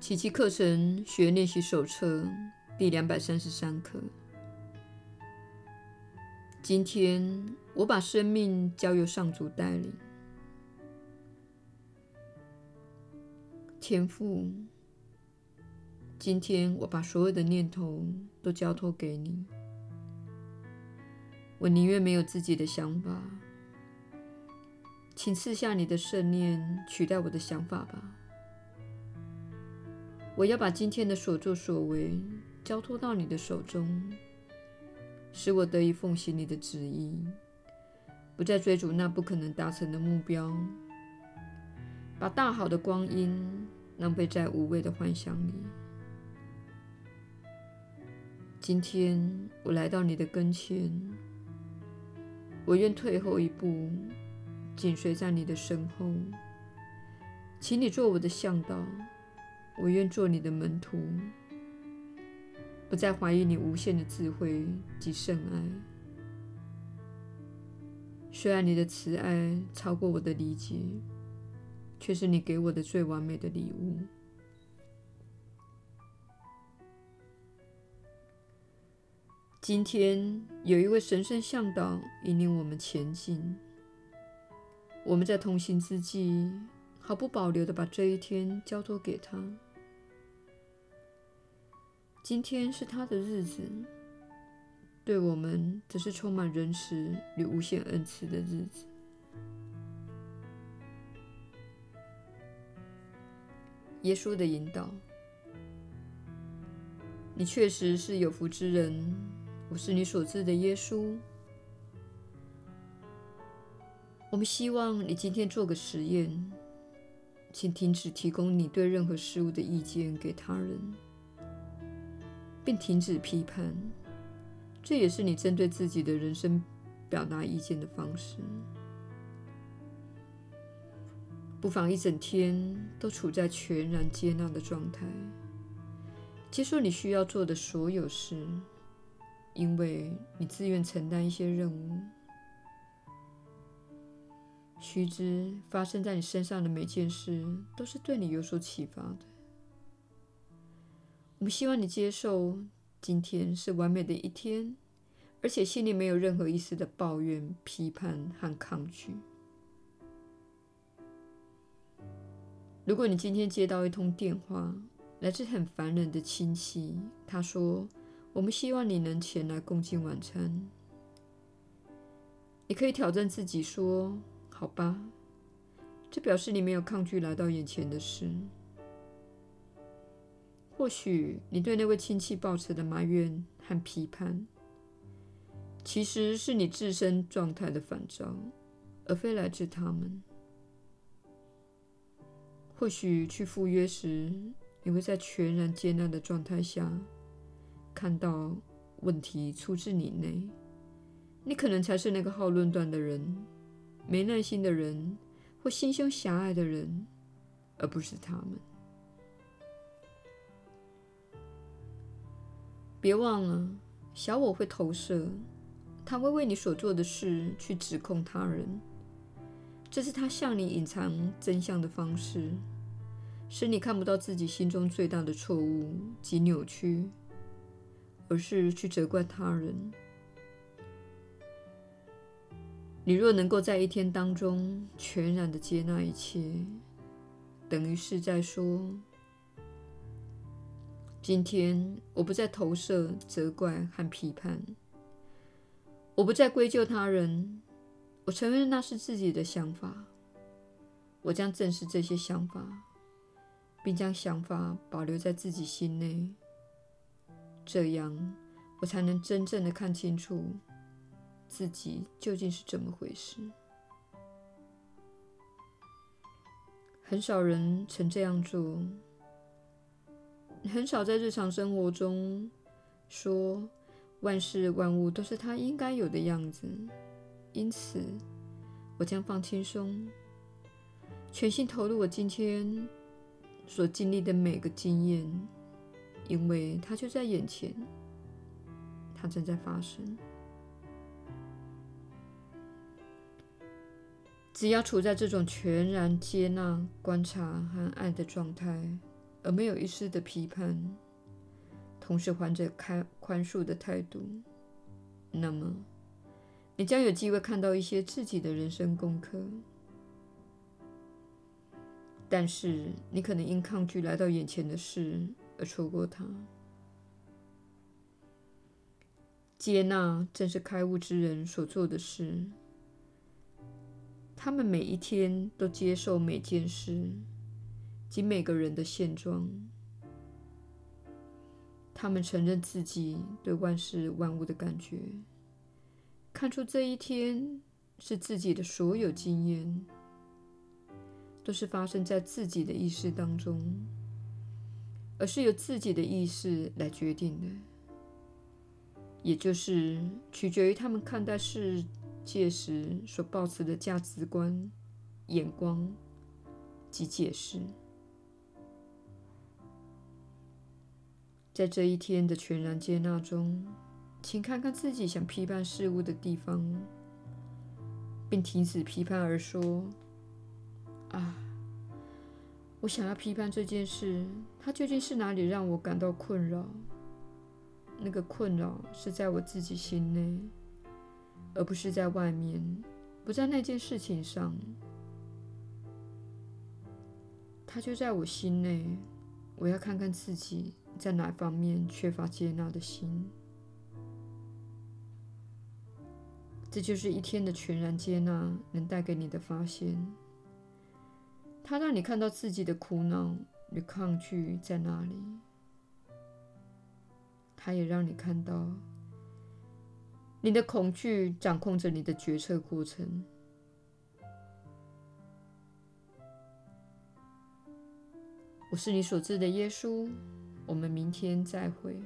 奇迹课程学练习手册第两百三十三课。今天我把生命交由上主带领。天父，今天我把所有的念头都交托给你。我宁愿没有自己的想法，请赐下你的圣念取代我的想法吧。我要把今天的所作所为交托到你的手中，使我得以奉行你的旨意，不再追逐那不可能达成的目标，把大好的光阴浪费在无谓的幻想里。今天我来到你的跟前，我愿退后一步，紧随在你的身后，请你做我的向导。我愿做你的门徒，不再怀疑你无限的智慧及圣爱。虽然你的慈爱超过我的理解，却是你给我的最完美的礼物。今天有一位神圣向导引领我们前进，我们在同行之际，毫不保留地把这一天交托给他。今天是他的日子，对我们则是充满仁慈与无限恩赐的日子。耶稣的引导，你确实是有福之人。我是你所知的耶稣。我们希望你今天做个实验，请停止提供你对任何事物的意见给他人。并停止批判，这也是你针对自己的人生表达意见的方式。不妨一整天都处在全然接纳的状态，接受你需要做的所有事，因为你自愿承担一些任务。须知，发生在你身上的每件事都是对你有所启发的。我们希望你接受，今天是完美的一天，而且心里没有任何一丝的抱怨、批判和抗拒。如果你今天接到一通电话，来自很烦人的亲戚，他说：“我们希望你能前来共进晚餐。”你可以挑战自己说：“好吧。”这表示你没有抗拒来到眼前的事。或许你对那位亲戚抱持的埋怨和批判，其实是你自身状态的反照，而非来自他们。或许去赴约时，你会在全然接纳的状态下，看到问题出自你内。你可能才是那个好论断的人、没耐心的人或心胸狭隘的人，而不是他们。别忘了，小我会投射，他会为你所做的事去指控他人，这是他向你隐藏真相的方式，使你看不到自己心中最大的错误及扭曲，而是去责怪他人。你若能够在一天当中全然的接纳一切，等于是在说。今天，我不再投射、责怪和批判，我不再归咎他人，我承认那是自己的想法，我将正视这些想法，并将想法保留在自己心内，这样我才能真正的看清楚自己究竟是怎么回事。很少人曾这样做。很少在日常生活中说万事万物都是它应该有的样子，因此我将放轻松，全心投入我今天所经历的每个经验，因为它就在眼前，它正在发生。只要处在这种全然接纳、观察和爱的状态。而没有一丝的批判，同时怀着开宽恕的态度，那么你将有机会看到一些自己的人生功课。但是你可能因抗拒来到眼前的事而错过它。接纳正是开悟之人所做的事。他们每一天都接受每件事及每个人的现状。他们承认自己对万事万物的感觉，看出这一天是自己的所有经验都是发生在自己的意识当中，而是由自己的意识来决定的，也就是取决于他们看待世届时所抱持的价值观、眼光及解释，在这一天的全然接纳中，请看看自己想批判事物的地方，并停止批判而说：“啊，我想要批判这件事，它究竟是哪里让我感到困扰？那个困扰是在我自己心内。”而不是在外面，不在那件事情上，它就在我心内。我要看看自己在哪方面缺乏接纳的心。这就是一天的全然接纳能带给你的发现。它让你看到自己的苦恼与抗拒在哪里，它也让你看到。你的恐惧掌控着你的决策过程。我是你所知的耶稣。我们明天再会。